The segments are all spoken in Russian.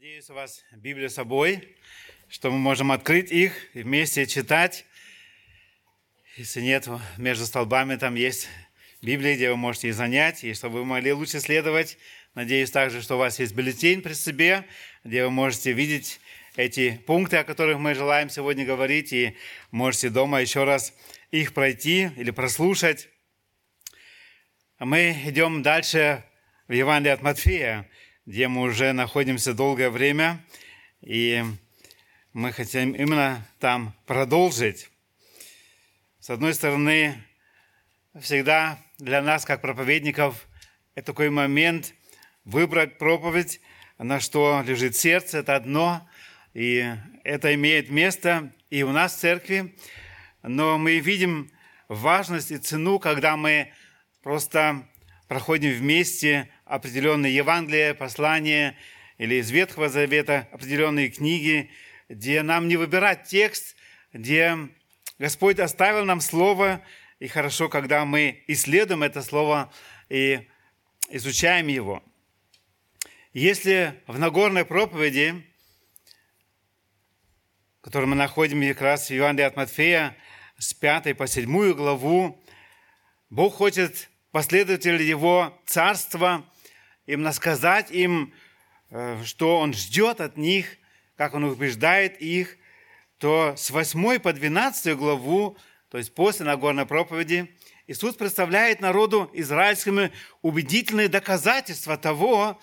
Надеюсь, у вас Библия с собой, что мы можем открыть их и вместе читать. Если нет, между столбами там есть Библия, где вы можете и занять, и чтобы вы могли лучше следовать. Надеюсь также, что у вас есть бюллетень при себе, где вы можете видеть эти пункты, о которых мы желаем сегодня говорить, и можете дома еще раз их пройти или прослушать. А мы идем дальше в Евангелие от Матфея где мы уже находимся долгое время, и мы хотим именно там продолжить. С одной стороны, всегда для нас, как проповедников, это такой момент выбрать проповедь, на что лежит сердце, это одно, и это имеет место и у нас в церкви, но мы видим важность и цену, когда мы просто проходим вместе определенные Евангелия, послания или из Ветхого Завета определенные книги, где нам не выбирать текст, где Господь оставил нам Слово, и хорошо, когда мы исследуем это Слово и изучаем его. Если в Нагорной проповеди, которую мы находим как раз в Евангелии от Матфея, с 5 по 7 главу, Бог хочет последователей Его Царства именно сказать им, э, что Он ждет от них, как Он убеждает их, то с 8 по 12 главу, то есть после Нагорной проповеди, Иисус представляет народу израильскому убедительные доказательства того,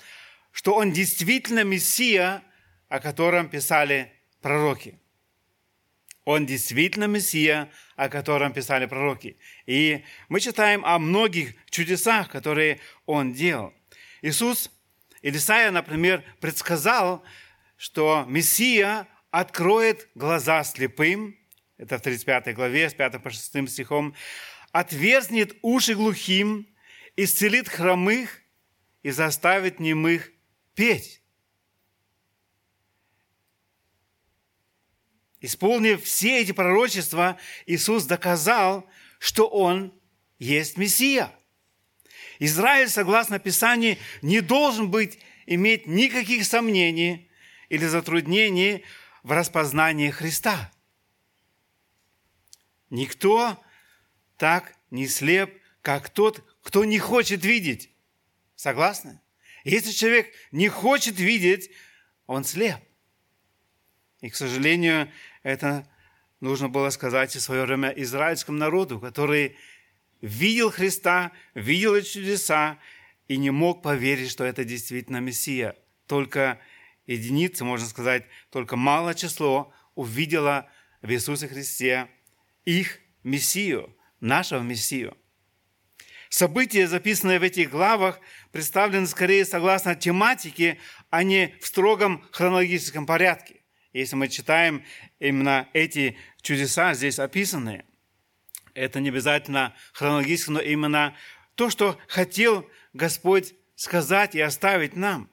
что Он действительно Мессия, о котором писали пророки. Он действительно Мессия, о котором писали пророки. И мы читаем о многих чудесах, которые Он делал. Иисус, Илисая, например, предсказал, что Мессия откроет глаза слепым, это в 35 главе, с 5 по 6 стихом, отверзнет уши глухим, исцелит хромых и заставит немых петь. Исполнив все эти пророчества, Иисус доказал, что Он есть Мессия – Израиль, согласно Писанию, не должен быть, иметь никаких сомнений или затруднений в распознании Христа. Никто так не слеп, как тот, кто не хочет видеть. Согласны? Если человек не хочет видеть, он слеп. И, к сожалению, это нужно было сказать в свое время израильскому народу, который видел Христа, видел эти чудеса и не мог поверить, что это действительно Мессия. Только единицы, можно сказать, только малое число увидело в Иисусе Христе их Мессию, нашего Мессию. События, записанные в этих главах, представлены скорее согласно тематике, а не в строгом хронологическом порядке. Если мы читаем именно эти чудеса здесь описанные – это не обязательно хронологически, но именно то, что хотел Господь сказать и оставить нам.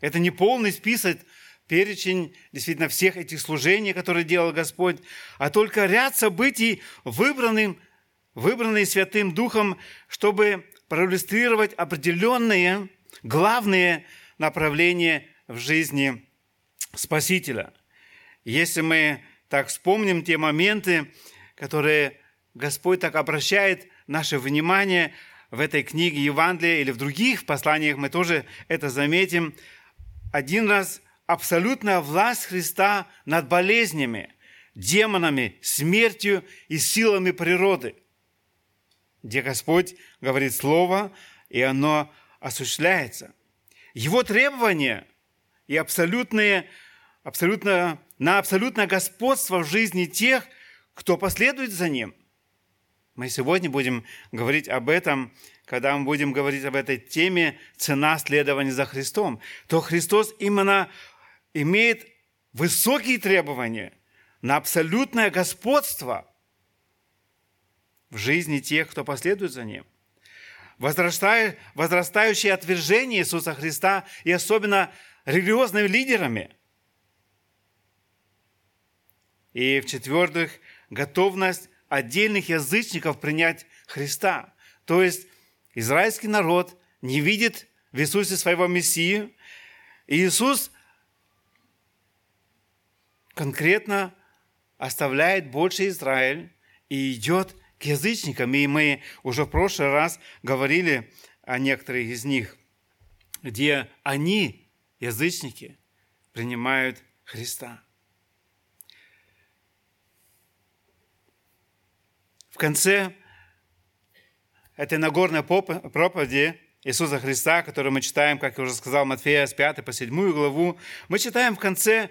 Это не полный список, перечень действительно всех этих служений, которые делал Господь, а только ряд событий, выбранным, выбранные Святым Духом, чтобы проиллюстрировать определенные главные направления в жизни Спасителя. Если мы так вспомним те моменты, которые Господь так обращает наше внимание в этой книге Евангелия или в других посланиях, мы тоже это заметим. Один раз абсолютная власть Христа над болезнями, демонами, смертью и силами природы, где Господь говорит Слово, и оно осуществляется. Его требования и абсолютные, абсолютно, на абсолютное господство в жизни тех, кто последует за Ним – мы сегодня будем говорить об этом, когда мы будем говорить об этой теме «Цена следования за Христом», то Христос именно имеет высокие требования на абсолютное господство в жизни тех, кто последует за Ним. Возрастающее отвержение Иисуса Христа и особенно религиозными лидерами. И в-четвертых, готовность отдельных язычников принять Христа. То есть израильский народ не видит в Иисусе своего Мессию. И Иисус конкретно оставляет больше Израиль и идет к язычникам. И мы уже в прошлый раз говорили о некоторых из них, где они, язычники, принимают Христа. В конце этой Нагорной проповеди Иисуса Христа, которую мы читаем, как я уже сказал, Матфея с 5 по 7 главу, мы читаем в конце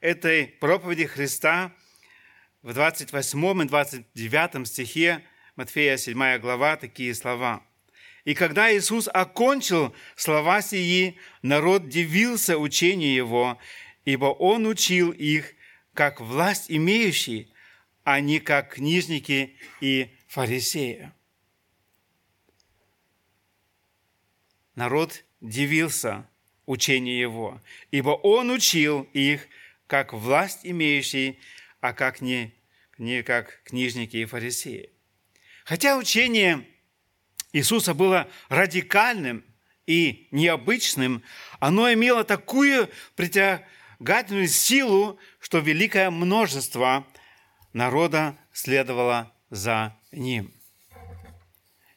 этой проповеди Христа в 28 и 29 стихе Матфея 7 глава такие слова. «И когда Иисус окончил слова сии, народ дивился учению Его, ибо Он учил их, как власть имеющий, а не как книжники и фарисеи. Народ дивился учению его, ибо он учил их, как власть имеющий, а как не, не как книжники и фарисеи. Хотя учение Иисуса было радикальным и необычным, оно имело такую притягательную силу, что великое множество народа следовало за ним.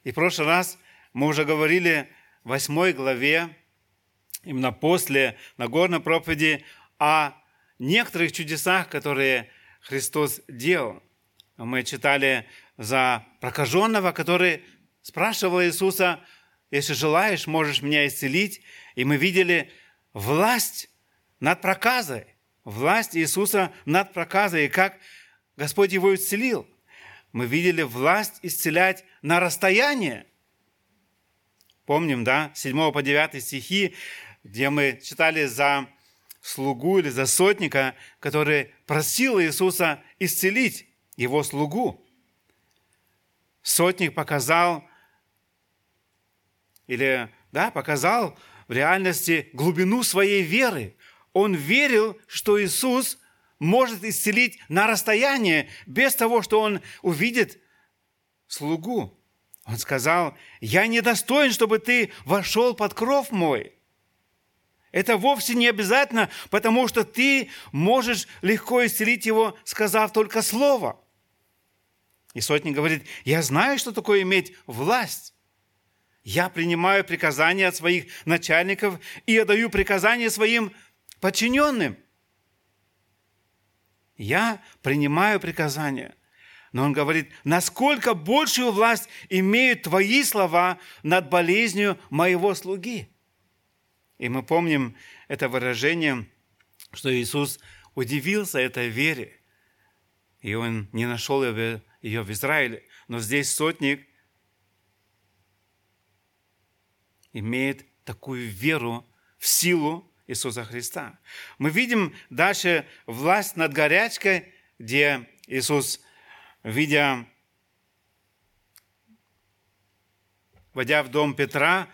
И в прошлый раз мы уже говорили в восьмой главе, именно после Нагорной проповеди, о некоторых чудесах, которые Христос делал. Мы читали за прокаженного, который спрашивал Иисуса, если желаешь, можешь меня исцелить. И мы видели власть над проказой, власть Иисуса над проказой, и как Господь его исцелил. Мы видели власть исцелять на расстояние. Помним, да, 7 по 9 стихи, где мы читали за слугу или за сотника, который просил Иисуса исцелить его слугу. Сотник показал, или, да, показал в реальности глубину своей веры. Он верил, что Иисус может исцелить на расстоянии, без того, что он увидит слугу. Он сказал, я недостоин, чтобы ты вошел под кров мой. Это вовсе не обязательно, потому что ты можешь легко исцелить его, сказав только слово. И сотник говорит, я знаю, что такое иметь власть. Я принимаю приказания от своих начальников и отдаю приказания своим подчиненным – я принимаю приказания. Но он говорит, насколько большую власть имеют твои слова над болезнью моего слуги. И мы помним это выражение, что Иисус удивился этой вере, и он не нашел ее в Израиле. Но здесь сотник имеет такую веру в силу Иисуса Христа. Мы видим дальше власть над горячкой, где Иисус, видя, войдя в дом Петра,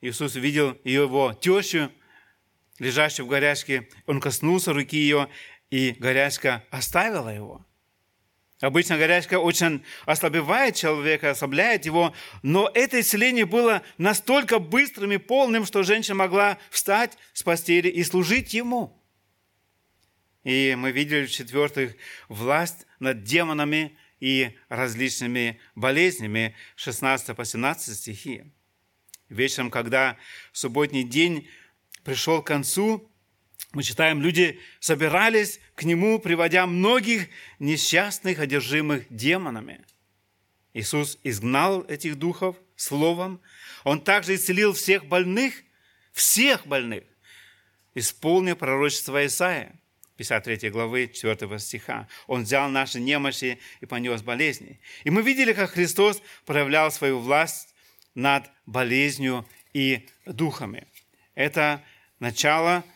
Иисус видел его тещу, лежащую в горячке, он коснулся руки ее, и горячка оставила его – Обычно горячка очень ослабевает человека, ослабляет его, но это исцеление было настолько быстрым и полным, что женщина могла встать с постели и служить ему. И мы видели, в-четвертых, власть над демонами и различными болезнями, 16 по 17 стихи. Вечером, когда субботний день пришел к концу, мы читаем, люди собирались к нему, приводя многих несчастных, одержимых демонами. Иисус изгнал этих духов словом. Он также исцелил всех больных, всех больных, исполнил пророчество Исаия, 53 главы 4 стиха. Он взял наши немощи и понес болезни. И мы видели, как Христос проявлял свою власть над болезнью и духами. Это начало –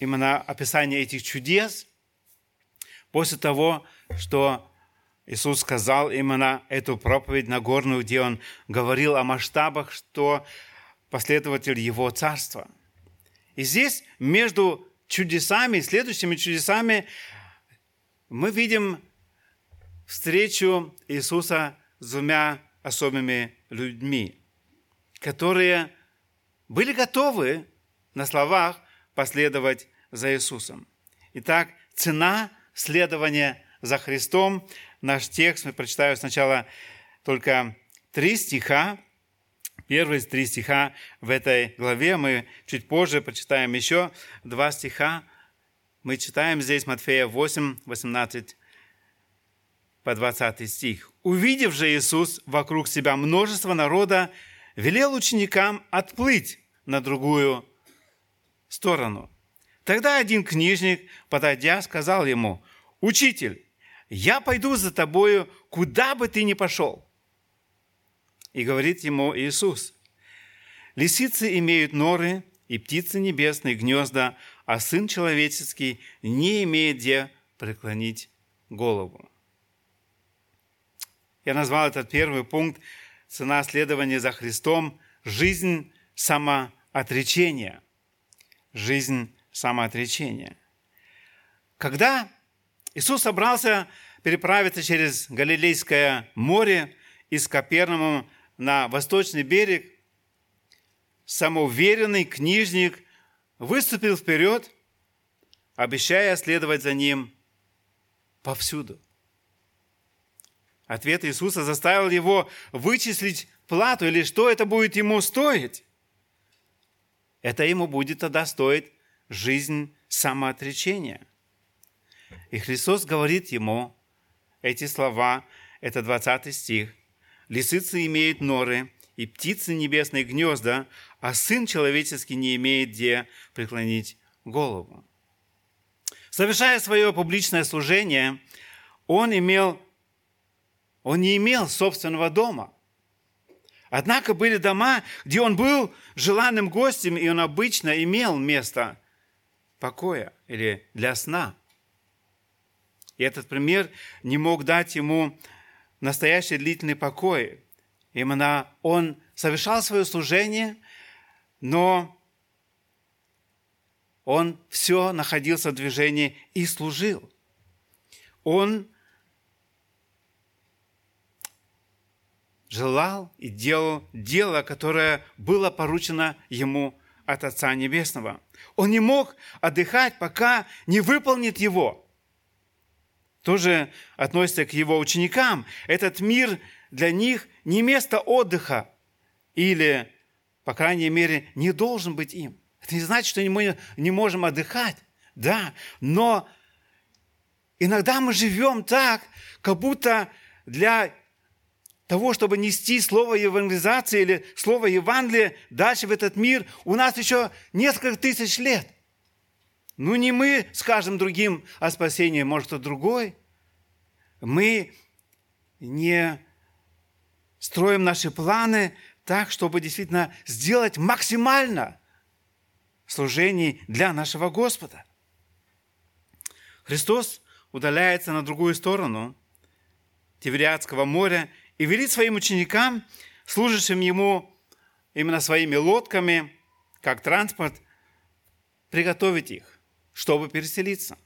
именно описание этих чудес после того, что Иисус сказал именно эту проповедь Нагорную, где Он говорил о масштабах, что последователь Его Царства. И здесь между чудесами, следующими чудесами, мы видим встречу Иисуса с двумя особыми людьми, которые были готовы на словах последовать за Иисусом. Итак, цена следования за Христом. Наш текст, мы прочитаем сначала только три стиха, первые три стиха в этой главе. Мы чуть позже прочитаем еще два стиха. Мы читаем здесь Матфея 8, 18 по 20 стих. «Увидев же Иисус вокруг себя множество народа, велел ученикам отплыть на другую сторону. Тогда один книжник, подойдя, сказал ему, «Учитель, я пойду за тобою, куда бы ты ни пошел». И говорит ему Иисус, «Лисицы имеют норы, и птицы небесные гнезда, а Сын Человеческий не имеет где преклонить голову». Я назвал этот первый пункт «Цена следования за Христом. Жизнь самоотречения». Жизнь самоотречения. Когда Иисус собрался переправиться через Галилейское море из Капернаума на восточный берег, самоуверенный книжник выступил вперед, обещая следовать за ним повсюду. Ответ Иисуса заставил его вычислить плату или что это будет ему стоить. Это ему будет тогда стоить жизнь самоотречения. И Христос говорит ему эти слова, это 20 стих. «Лисицы имеют норы, и птицы небесные гнезда, а Сын Человеческий не имеет где преклонить голову». Совершая свое публичное служение, он, имел, он не имел собственного дома – Однако были дома, где он был желанным гостем, и он обычно имел место покоя или для сна. И этот пример не мог дать ему настоящий длительный покой. Именно он совершал свое служение, но он все находился в движении и служил. Он желал и делал дело, которое было поручено ему от Отца Небесного. Он не мог отдыхать, пока не выполнит его. Тоже относится к его ученикам. Этот мир для них не место отдыха или, по крайней мере, не должен быть им. Это не значит, что мы не можем отдыхать, да, но иногда мы живем так, как будто для того, чтобы нести слово евангелизации или слово Евангелия дальше в этот мир, у нас еще несколько тысяч лет. Ну, не мы скажем другим о спасении, может, кто другой. Мы не строим наши планы так, чтобы действительно сделать максимально служений для нашего Господа. Христос удаляется на другую сторону Тивериадского моря и велит своим ученикам, служащим ему именно своими лодками, как транспорт, приготовить их, чтобы переселиться.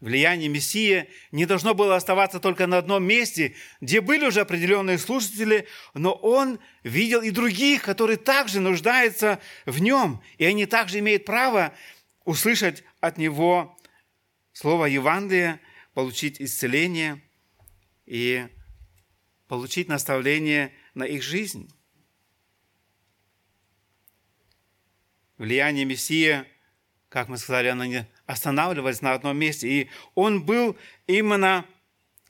Влияние Мессии не должно было оставаться только на одном месте, где были уже определенные слушатели, но он видел и других, которые также нуждаются в нем, и они также имеют право услышать от него слово Евангелия, получить исцеление и получить наставление на их жизнь. Влияние Мессии, как мы сказали, оно не останавливалось на одном месте. И он был именно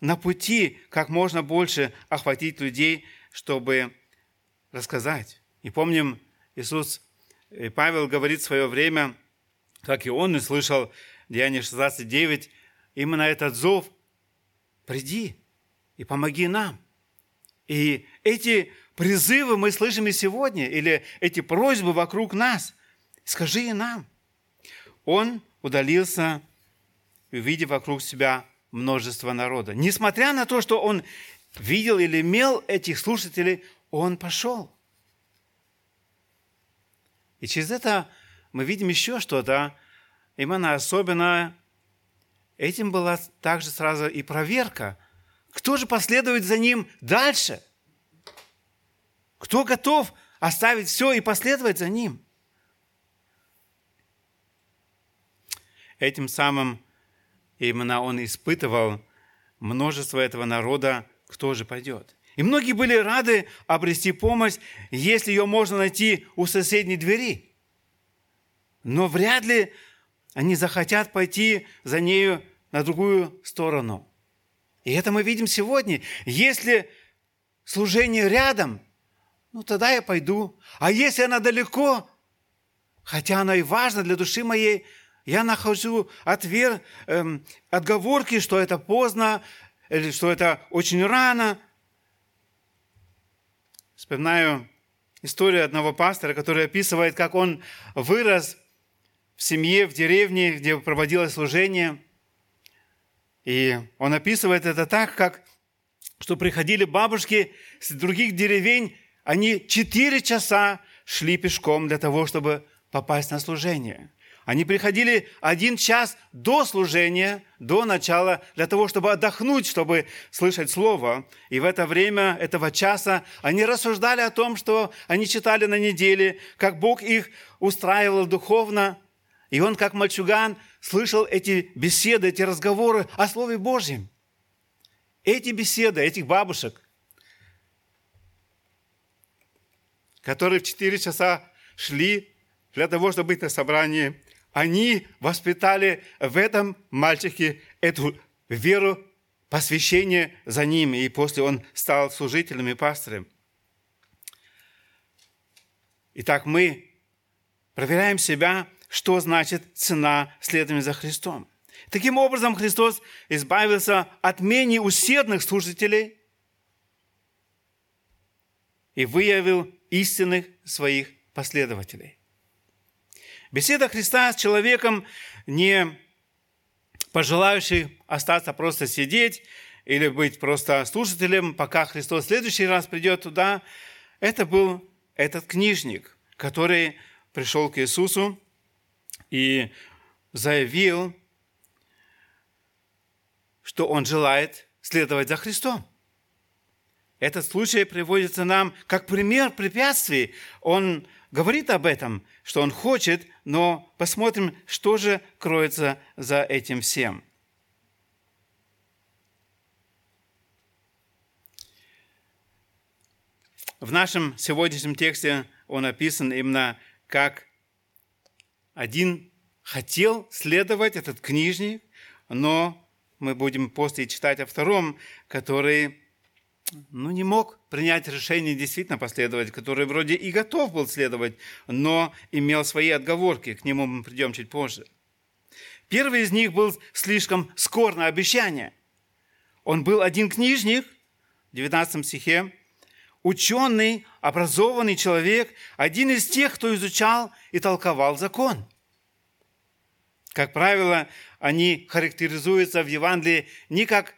на пути как можно больше охватить людей, чтобы рассказать. И помним, Иисус и Павел говорит в свое время, как и он и слышал, Деяние 16.9, именно этот зов, приди и помоги нам. И эти призывы мы слышим и сегодня, или эти просьбы вокруг нас. Скажи и нам. Он удалился, увидев вокруг себя множество народа. Несмотря на то, что он видел или имел этих слушателей, он пошел. И через это мы видим еще что-то, именно особенно этим была также сразу и проверка – кто же последует за ним дальше? Кто готов оставить все и последовать за ним? этим самым именно он испытывал множество этого народа, кто же пойдет. И многие были рады обрести помощь, если ее можно найти у соседней двери. Но вряд ли они захотят пойти за нею на другую сторону. И это мы видим сегодня. Если служение рядом, ну тогда я пойду. А если она далеко, хотя она и важна для души моей, я нахожу отвер, эм, отговорки, что это поздно, или что это очень рано. Вспоминаю историю одного пастора, который описывает, как он вырос в семье, в деревне, где проводилось служение. И он описывает это так, как что приходили бабушки с других деревень, они четыре часа шли пешком для того, чтобы попасть на служение. Они приходили один час до служения, до начала, для того, чтобы отдохнуть, чтобы слышать Слово. И в это время этого часа они рассуждали о том, что они читали на неделе, как Бог их устраивал духовно. И он, как мальчуган, слышал эти беседы, эти разговоры о Слове Божьем. Эти беседы, этих бабушек, которые в 4 часа шли для того, чтобы быть на собрании, они воспитали в этом мальчике эту веру, посвящение за ним, и после он стал служителем и пастором. Итак, мы проверяем себя, что значит цена следования за Христом. Таким образом, Христос избавился от менее усердных служителей и выявил истинных своих последователей. Беседа Христа с человеком, не пожелающий остаться просто сидеть или быть просто слушателем, пока Христос в следующий раз придет туда, это был этот книжник, который пришел к Иисусу и заявил, что он желает следовать за Христом. Этот случай приводится нам как пример препятствий. Он говорит об этом, что он хочет, но посмотрим, что же кроется за этим всем. В нашем сегодняшнем тексте он описан именно как один хотел следовать, этот книжник, но мы будем после читать о втором, который ну, не мог принять решение действительно последовать, который вроде и готов был следовать, но имел свои отговорки. К нему мы придем чуть позже. Первый из них был слишком скор на обещание. Он был один книжник, в 19 стихе, ученый, образованный человек, один из тех, кто изучал и толковал закон. Как правило, они характеризуются в Евангелии не как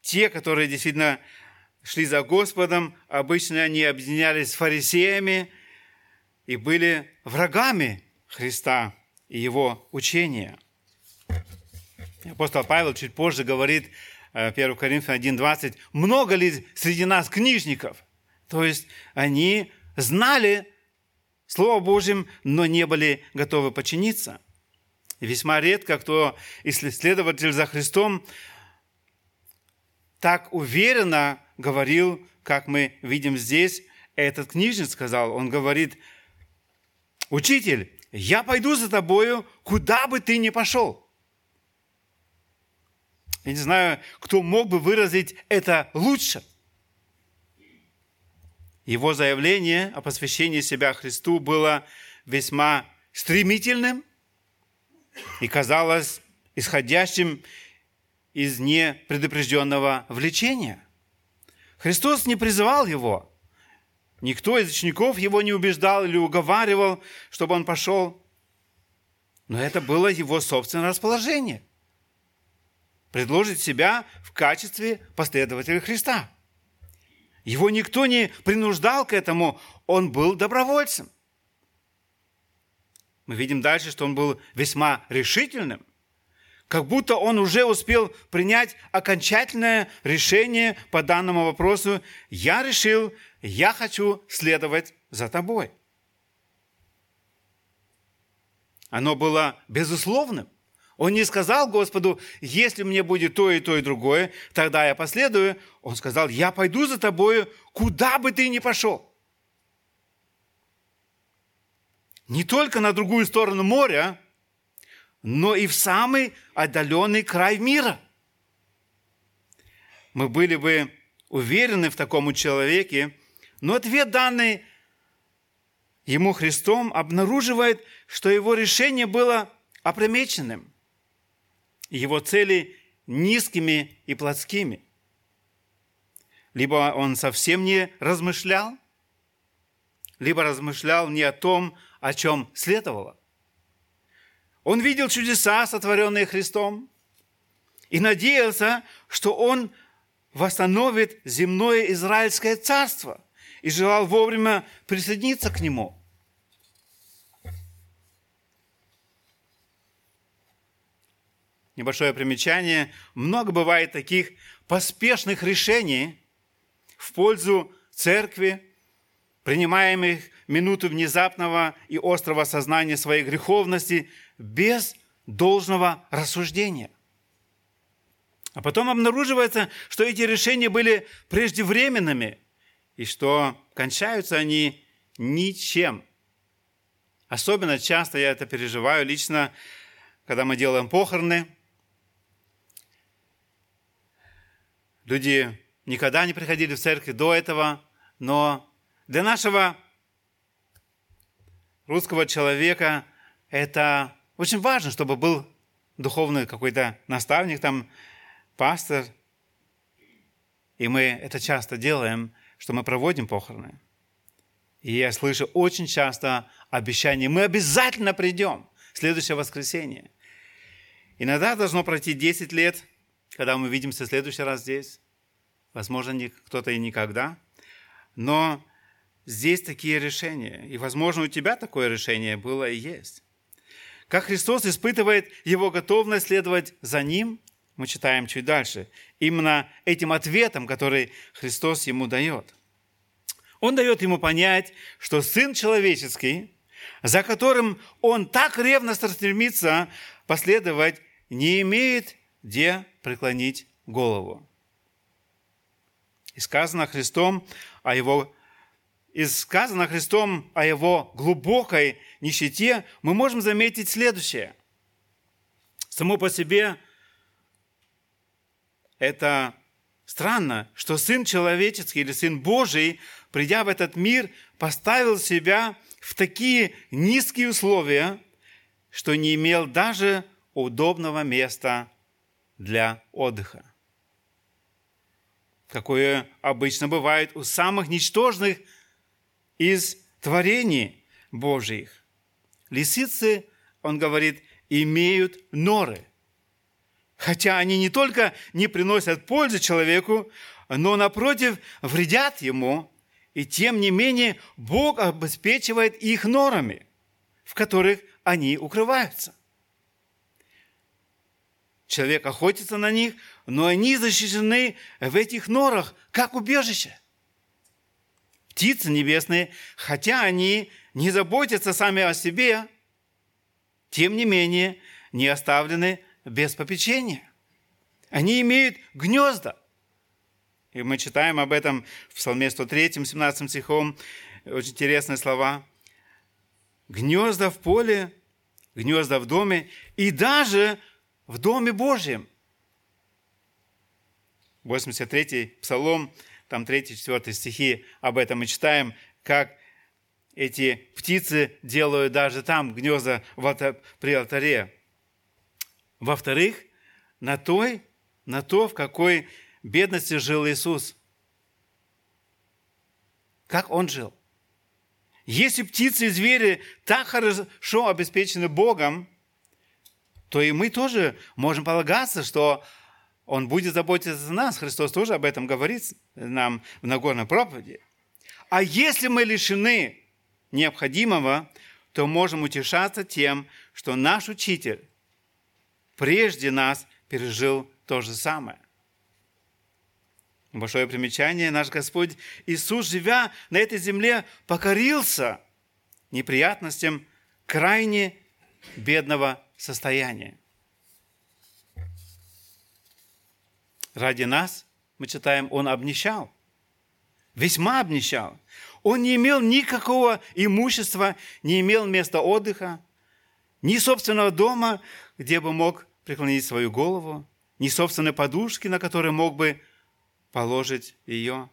те, которые действительно шли за Господом, обычно они объединялись с фарисеями и были врагами Христа и Его учения. Апостол Павел чуть позже говорит, 1 э, Коринфянам 1.20, много ли среди нас книжников? То есть они знали Слово Божьим, но не были готовы подчиниться. И весьма редко кто исследователь за Христом так уверенно говорил, как мы видим здесь, этот книжник сказал, он говорит, «Учитель, я пойду за тобою, куда бы ты ни пошел». Я не знаю, кто мог бы выразить это лучше. Его заявление о посвящении себя Христу было весьма стремительным и казалось исходящим из непредупрежденного влечения. Христос не призывал его. Никто из учеников его не убеждал или уговаривал, чтобы он пошел. Но это было его собственное расположение. Предложить себя в качестве последователя Христа. Его никто не принуждал к этому, он был добровольцем. Мы видим дальше, что он был весьма решительным как будто он уже успел принять окончательное решение по данному вопросу. Я решил, я хочу следовать за тобой. Оно было безусловным. Он не сказал Господу, если мне будет то и то и другое, тогда я последую. Он сказал, я пойду за тобою, куда бы ты ни пошел. Не только на другую сторону моря, но и в самый отдаленный край мира. Мы были бы уверены в таком человеке, но ответ, данный ему Христом, обнаруживает, что его решение было опромеченным, его цели низкими и плотскими. Либо он совсем не размышлял, либо размышлял не о том, о чем следовало. Он видел чудеса, сотворенные Христом, и надеялся, что он восстановит земное Израильское царство и желал вовремя присоединиться к нему. Небольшое примечание. Много бывает таких поспешных решений в пользу церкви, принимаемых минуту внезапного и острого сознания своей греховности без должного рассуждения. А потом обнаруживается, что эти решения были преждевременными и что кончаются они ничем. Особенно часто я это переживаю лично, когда мы делаем похороны. Люди никогда не приходили в церковь до этого, но для нашего русского человека это очень важно, чтобы был духовный какой-то наставник, там, пастор. И мы это часто делаем, что мы проводим похороны. И я слышу очень часто обещание, мы обязательно придем в следующее воскресенье. Иногда должно пройти 10 лет, когда мы видимся в следующий раз здесь. Возможно, кто-то и никогда. Но здесь такие решения. И, возможно, у тебя такое решение было и есть. Как Христос испытывает его готовность следовать за Ним, мы читаем чуть дальше. Именно этим ответом, который Христос ему дает. Он дает ему понять, что Сын Человеческий, за которым он так ревностно стремится последовать, не имеет где преклонить голову. И сказано Христом о его и сказано Христом о его глубокой нищете, мы можем заметить следующее. Само по себе это странно, что Сын человеческий или Сын Божий, придя в этот мир, поставил себя в такие низкие условия, что не имел даже удобного места для отдыха. Какое обычно бывает у самых ничтожных из творений Божьих. Лисицы, он говорит, имеют норы. Хотя они не только не приносят пользы человеку, но, напротив, вредят ему. И тем не менее Бог обеспечивает их норами, в которых они укрываются. Человек охотится на них, но они защищены в этих норах, как убежище – птицы небесные, хотя они не заботятся сами о себе, тем не менее не оставлены без попечения. Они имеют гнезда. И мы читаем об этом в Псалме 103, 17 стихом. Очень интересные слова. Гнезда в поле, гнезда в доме и даже в доме Божьем. 83-й Псалом там 3-4 стихи об этом мы читаем, как эти птицы делают даже там гнезда при алтаре. Во-вторых, на, той, на то, в какой бедности жил Иисус. Как Он жил. Если птицы и звери так хорошо обеспечены Богом, то и мы тоже можем полагаться, что он будет заботиться о нас. Христос тоже об этом говорит нам в Нагорной проповеди. А если мы лишены необходимого, то можем утешаться тем, что наш Учитель прежде нас пережил то же самое. Большое примечание, наш Господь Иисус, живя на этой земле, покорился неприятностям крайне бедного состояния. Ради нас, мы читаем, он обнищал. Весьма обнищал. Он не имел никакого имущества, не имел места отдыха, ни собственного дома, где бы мог преклонить свою голову, ни собственной подушки, на которой мог бы положить ее.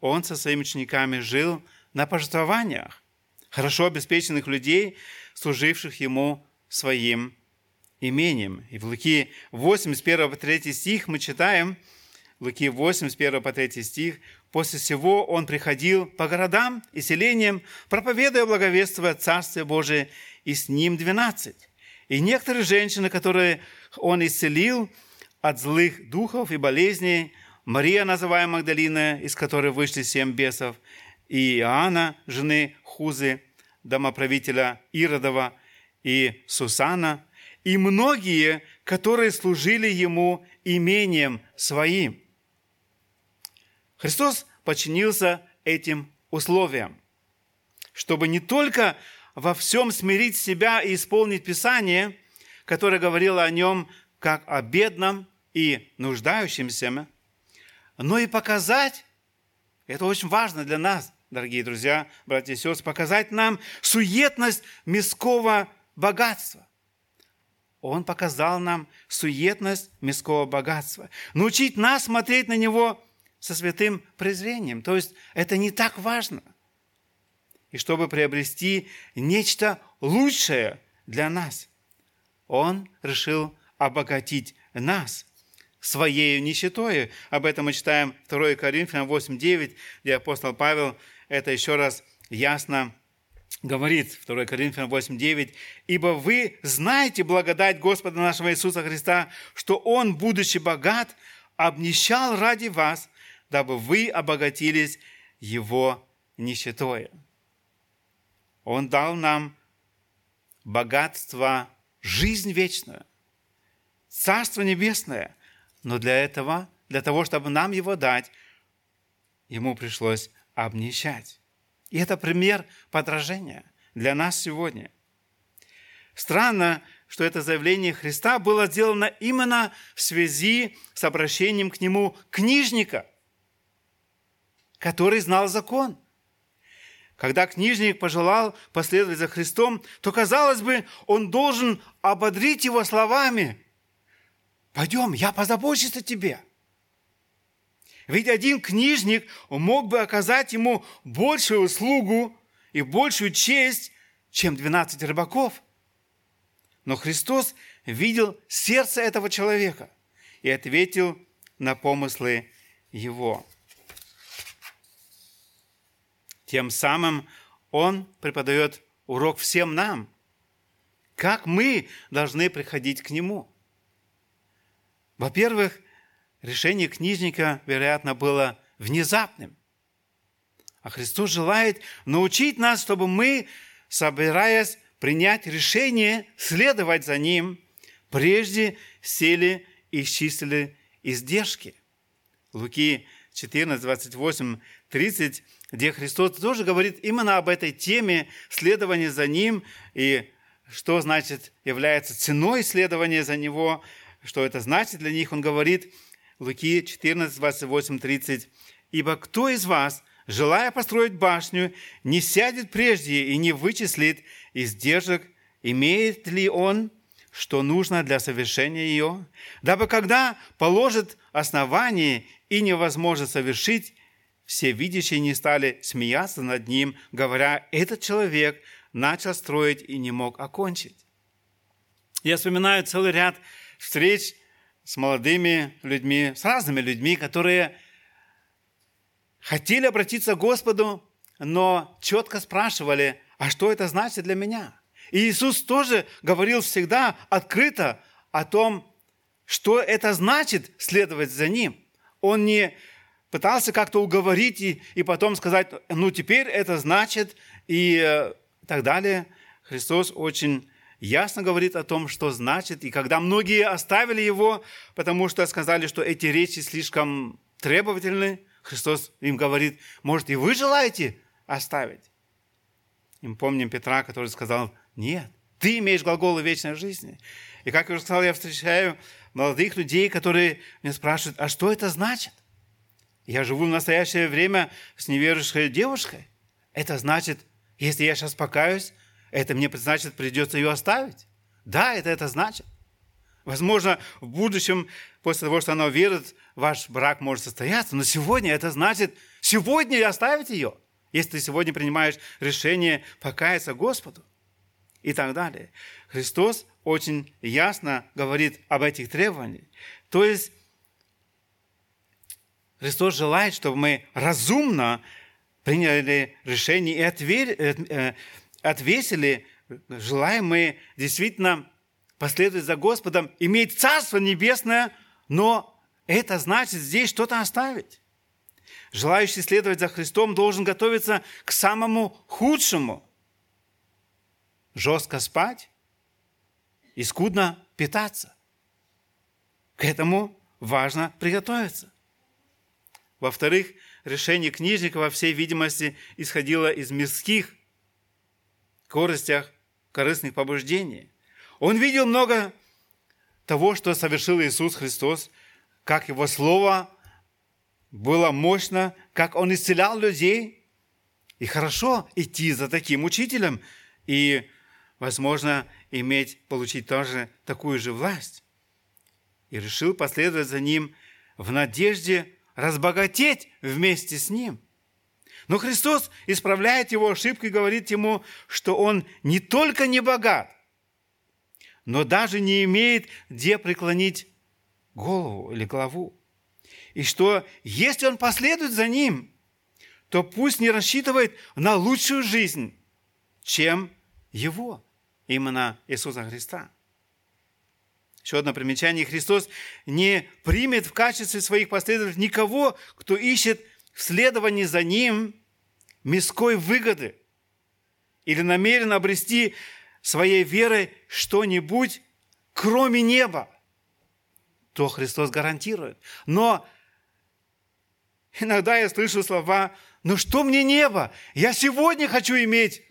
Он со своими учениками жил на пожертвованиях хорошо обеспеченных людей, служивших ему своим имением. И в Луки 8, с 1 по 3 стих мы читаем, Луки 8, с 1 по 3 стих, «После всего он приходил по городам и селениям, проповедуя благовествуя Царствие Божие, и с ним двенадцать. И некоторые женщины, которые он исцелил от злых духов и болезней, Мария, называемая Магдалина, из которой вышли семь бесов, и Иоанна, жены Хузы, домоправителя Иродова, и Сусана, и многие, которые служили ему имением своим. Христос подчинился этим условиям, чтобы не только во всем смирить себя и исполнить Писание, которое говорило о нем как о бедном и нуждающемся, но и показать, это очень важно для нас, дорогие друзья, братья и сестры, показать нам суетность мирского богатства. Он показал нам суетность мирского богатства. Научить нас смотреть на него со святым презрением. То есть это не так важно. И чтобы приобрести нечто лучшее для нас, он решил обогатить нас своей нищетой. Об этом мы читаем 2 Коринфянам 8.9, где апостол Павел это еще раз ясно говорит, 2 Коринфянам 8.9, «Ибо вы знаете благодать Господа нашего Иисуса Христа, что Он, будучи богат, обнищал ради вас, дабы вы обогатились Его нищетой». Он дал нам богатство, жизнь вечную, Царство Небесное. Но для этого, для того, чтобы нам его дать, ему пришлось обнищать. И это пример подражения для нас сегодня. Странно, что это заявление Христа было сделано именно в связи с обращением к нему книжника, который знал закон. Когда книжник пожелал последовать за Христом, то, казалось бы, он должен ободрить его словами. «Пойдем, я позабочусь о тебе». Ведь один книжник мог бы оказать ему большую услугу и большую честь, чем 12 рыбаков. Но Христос видел сердце этого человека и ответил на помыслы его. Тем самым Он преподает урок всем нам, как мы должны приходить к Нему. Во-первых, решение книжника, вероятно, было внезапным. А Христос желает научить нас, чтобы мы, собираясь принять решение, следовать за Ним, прежде сели и исчислили издержки. Луки 14, 28, 30, где Христос тоже говорит именно об этой теме следования за Ним и что значит является ценой следования за Него, что это значит для них. Он говорит, Луки 14, 28, 30. «Ибо кто из вас, желая построить башню, не сядет прежде и не вычислит издержек, имеет ли он, что нужно для совершения ее, дабы когда положит основание и невозможно совершить, все видящие не стали смеяться над ним, говоря, этот человек начал строить и не мог окончить. Я вспоминаю целый ряд встреч с молодыми людьми, с разными людьми, которые хотели обратиться к Господу, но четко спрашивали, а что это значит для меня? И Иисус тоже говорил всегда открыто о том, что это значит следовать за Ним. Он не пытался как-то уговорить и, и потом сказать, ну теперь это значит и э, так далее. Христос очень ясно говорит о том, что значит. И когда многие оставили его, потому что сказали, что эти речи слишком требовательны, Христос им говорит, может, и вы желаете оставить? И мы помним Петра, который сказал, нет, Ты имеешь глаголы вечной жизни. И как я уже сказал, я встречаю молодых людей, которые меня спрашивают, а что это значит? Я живу в настоящее время с неверующей девушкой. Это значит, если я сейчас покаюсь, это мне значит, придется ее оставить. Да, это это значит. Возможно, в будущем, после того, что она верит, ваш брак может состояться. Но сегодня это значит, сегодня оставить ее, если ты сегодня принимаешь решение покаяться Господу и так далее. Христос очень ясно говорит об этих требованиях. То есть Христос желает, чтобы мы разумно приняли решение и э, отвесили, желаем мы действительно последовать за Господом, иметь Царство Небесное, но это значит здесь что-то оставить. Желающий следовать за Христом должен готовиться к самому худшему. Жестко спать и скудно питаться. К этому важно приготовиться. Во-вторых, решение книжника, во всей видимости, исходило из мирских корыстях, корыстных побуждений. Он видел много того, что совершил Иисус Христос, как Его Слово было мощно, как Он исцелял людей. И хорошо идти за таким учителем и, возможно, иметь, получить тоже такую же власть. И решил последовать за ним в надежде разбогатеть вместе с ним. Но Христос исправляет его ошибку и говорит ему, что он не только не богат, но даже не имеет где преклонить голову или главу. И что если он последует за ним, то пусть не рассчитывает на лучшую жизнь, чем его, именно Иисуса Христа. Еще одно примечание. Христос не примет в качестве своих последователей никого, кто ищет в следовании за Ним мирской выгоды или намерен обрести своей верой что-нибудь, кроме неба. То Христос гарантирует. Но иногда я слышу слова, ну что мне небо? Я сегодня хочу иметь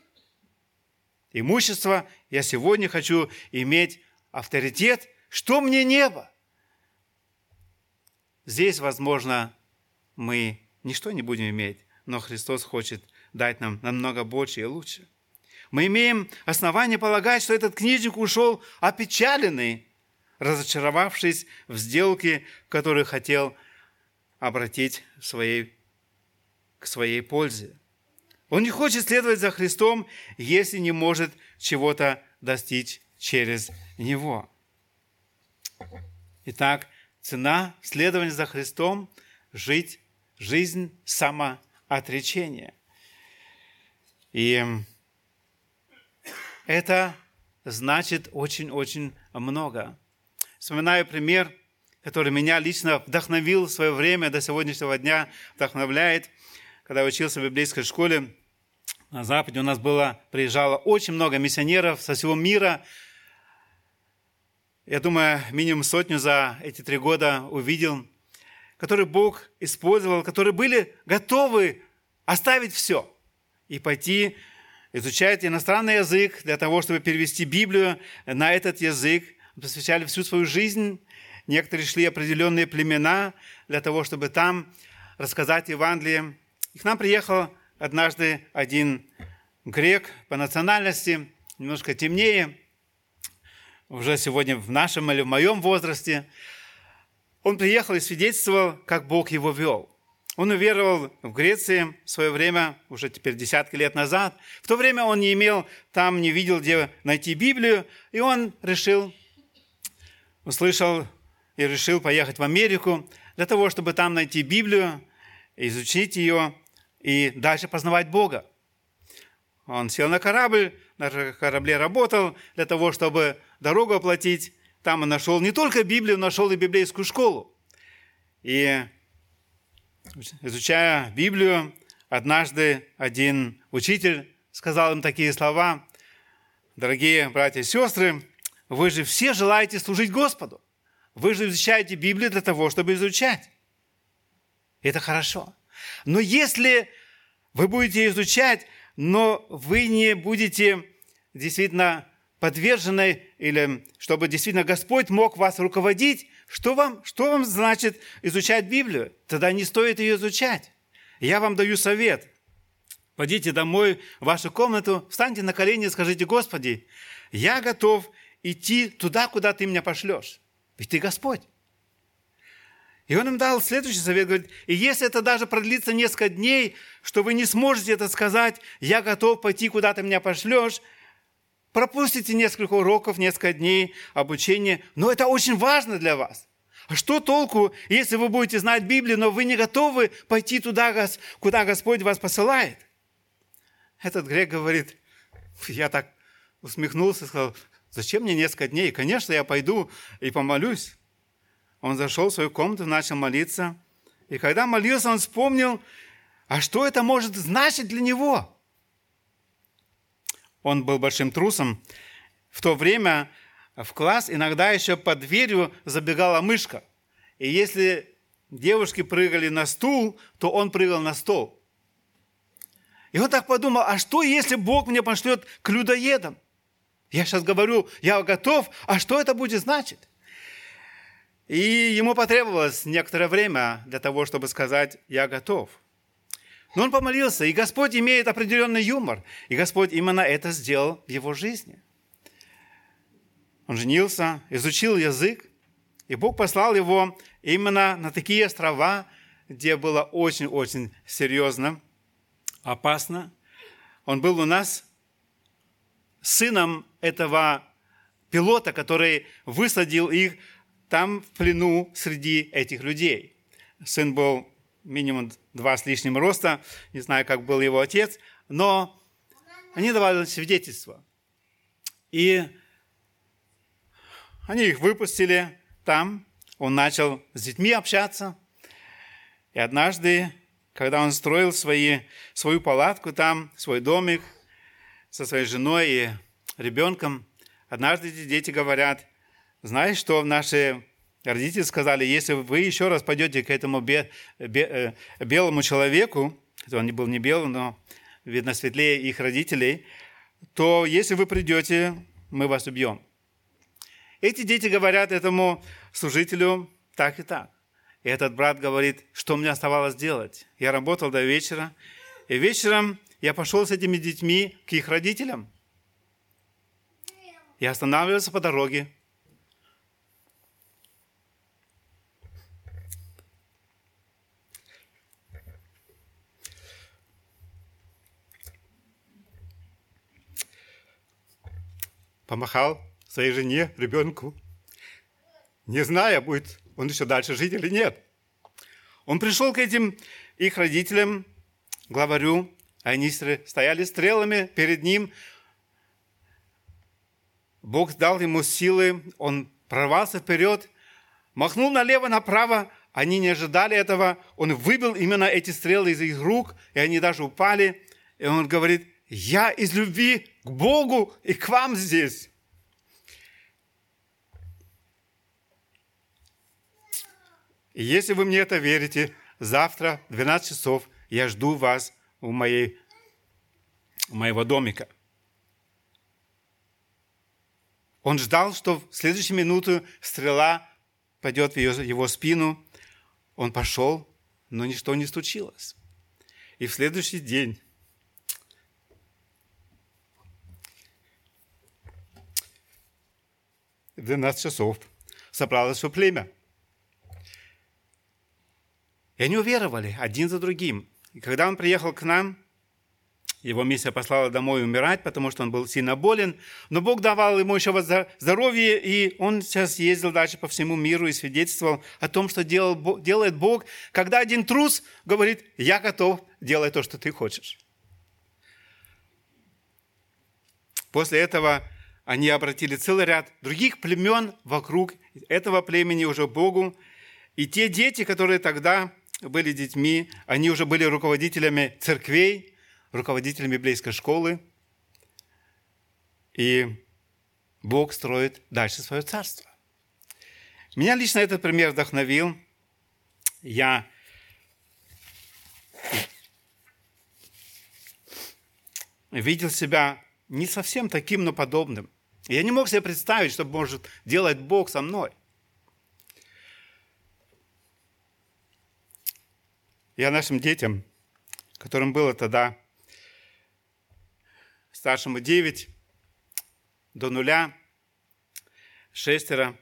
имущество, я сегодня хочу иметь авторитет, что мне небо? Здесь, возможно, мы ничто не будем иметь, но Христос хочет дать нам намного больше и лучше. Мы имеем основание полагать, что этот книжник ушел опечаленный, разочаровавшись в сделке, которую хотел обратить своей, к своей пользе. Он не хочет следовать за Христом, если не может чего-то достичь через Него. Итак, цена следования за Христом – жить жизнь самоотречения. И это значит очень-очень много. Вспоминаю пример, который меня лично вдохновил в свое время, до сегодняшнего дня вдохновляет. Когда я учился в библейской школе на Западе, у нас было, приезжало очень много миссионеров со всего мира – я думаю, минимум сотню за эти три года увидел, которые Бог использовал, которые были готовы оставить все и пойти изучать иностранный язык для того, чтобы перевести Библию на этот язык, посвящали всю свою жизнь. Некоторые шли определенные племена для того, чтобы там рассказать Евангелие. И к нам приехал однажды один грек по национальности, немножко темнее, уже сегодня в нашем или в моем возрасте, он приехал и свидетельствовал, как Бог его вел. Он уверовал в Греции в свое время, уже теперь десятки лет назад. В то время он не имел, там не видел, где найти Библию, и он решил, услышал и решил поехать в Америку для того, чтобы там найти Библию, изучить ее и дальше познавать Бога. Он сел на корабль, на корабле работал для того, чтобы дорогу оплатить. Там он нашел не только Библию, нашел и библейскую школу. И изучая Библию, однажды один учитель сказал им такие слова. Дорогие братья и сестры, вы же все желаете служить Господу. Вы же изучаете Библию для того, чтобы изучать. Это хорошо. Но если вы будете изучать но вы не будете действительно подвержены, или чтобы действительно Господь мог вас руководить, что вам, что вам значит изучать Библию? Тогда не стоит ее изучать. Я вам даю совет. Пойдите домой в вашу комнату, встаньте на колени и скажите, Господи, я готов идти туда, куда Ты меня пошлешь. Ведь Ты Господь. И он им дал следующий совет, говорит, и если это даже продлится несколько дней, что вы не сможете это сказать, я готов пойти, куда ты меня пошлешь, пропустите несколько уроков, несколько дней обучения, но это очень важно для вас. А что толку, если вы будете знать Библию, но вы не готовы пойти туда, куда Господь вас посылает? Этот грек говорит, я так усмехнулся, сказал, зачем мне несколько дней? Конечно, я пойду и помолюсь. Он зашел в свою комнату, начал молиться. И когда молился, он вспомнил, а что это может значить для него? Он был большим трусом. В то время в класс иногда еще под дверью забегала мышка. И если девушки прыгали на стул, то он прыгал на стол. И он так подумал, а что, если Бог мне пошлет к людоедам? Я сейчас говорю, я готов, а что это будет значить? И ему потребовалось некоторое время для того, чтобы сказать, я готов. Но он помолился, и Господь имеет определенный юмор, и Господь именно это сделал в его жизни. Он женился, изучил язык, и Бог послал его именно на такие острова, где было очень-очень серьезно, опасно. Он был у нас сыном этого пилота, который высадил их там в плену среди этих людей. Сын был минимум два с лишним роста, не знаю, как был его отец, но они давали свидетельство. И они их выпустили там, он начал с детьми общаться. И однажды, когда он строил свои, свою палатку там, свой домик со своей женой и ребенком, однажды эти дети говорят, знаешь, что наши Родители сказали, если вы еще раз пойдете к этому бе, бе, э, белому человеку, он не был не белым, но, видно, светлее их родителей, то если вы придете, мы вас убьем. Эти дети говорят этому служителю так и так. И этот брат говорит, что мне оставалось делать. Я работал до вечера, и вечером я пошел с этими детьми к их родителям. Я останавливался по дороге, помахал своей жене, ребенку, не зная, будет он еще дальше жить или нет. Он пришел к этим их родителям, главарю, они стояли стрелами перед ним. Бог дал ему силы, он прорвался вперед, махнул налево, направо, они не ожидали этого, он выбил именно эти стрелы из их рук, и они даже упали, и он говорит, я из любви к Богу и к вам здесь. И если вы мне это верите, завтра в 12 часов я жду вас у, моей, у моего домика. Он ждал, что в следующую минуту стрела пойдет в его спину. Он пошел, но ничто не случилось. И в следующий день 12 часов собралось все племя. И они уверовали один за другим. И когда он приехал к нам, его миссия послала домой умирать, потому что он был сильно болен. Но Бог давал ему еще здоровье, и он сейчас ездил дальше по всему миру и свидетельствовал о том, что делал, делает Бог. Когда один трус говорит, я готов делать то, что ты хочешь. После этого они обратили целый ряд других племен вокруг этого племени уже Богу. И те дети, которые тогда были детьми, они уже были руководителями церквей, руководителями библейской школы. И Бог строит дальше свое царство. Меня лично этот пример вдохновил. Я видел себя не совсем таким, но подобным. Я не мог себе представить, что может делать Бог со мной. Я нашим детям, которым было тогда старшему 9, до нуля, шестеро,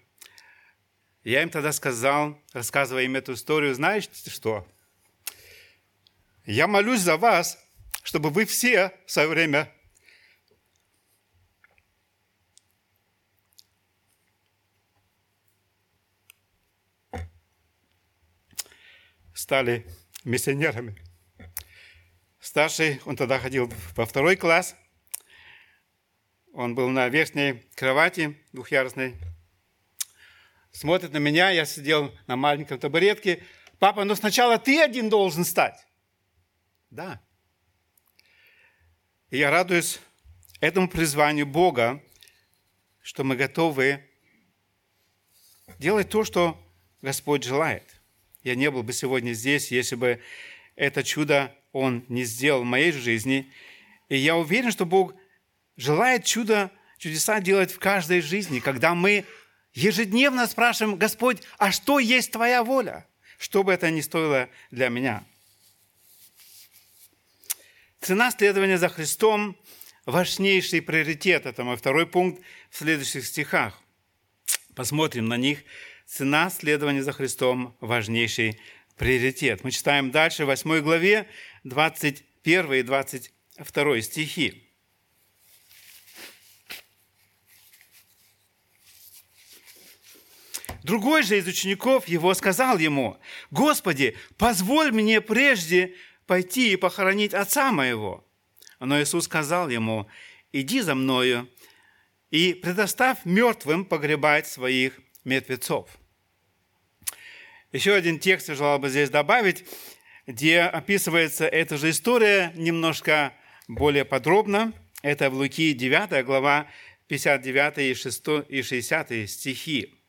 я им тогда сказал, рассказывая им эту историю, знаете что? Я молюсь за вас, чтобы вы все в свое время стали миссионерами. Старший, он тогда ходил во второй класс. Он был на верхней кровати двухъярусной. Смотрит на меня, я сидел на маленьком табуретке. Папа, но сначала ты один должен стать. Да. И я радуюсь этому призванию Бога, что мы готовы делать то, что Господь желает. Я не был бы сегодня здесь, если бы это чудо Он не сделал в моей жизни. И я уверен, что Бог желает чудо, чудеса делать в каждой жизни, когда мы ежедневно спрашиваем, Господь, а что есть Твоя воля? Что бы это ни стоило для меня. Цена следования за Христом – важнейший приоритет. Это мой второй пункт в следующих стихах. Посмотрим на них – цена следования за Христом – важнейший приоритет. Мы читаем дальше, в 8 главе, 21 и 22 стихи. Другой же из учеников его сказал ему, «Господи, позволь мне прежде пойти и похоронить отца моего». Но Иисус сказал ему, «Иди за мною и предоставь мертвым погребать своих мертвецов». Еще один текст я желал бы здесь добавить, где описывается эта же история немножко более подробно. Это в Луки 9 глава 59 и 6 и 60 стихи.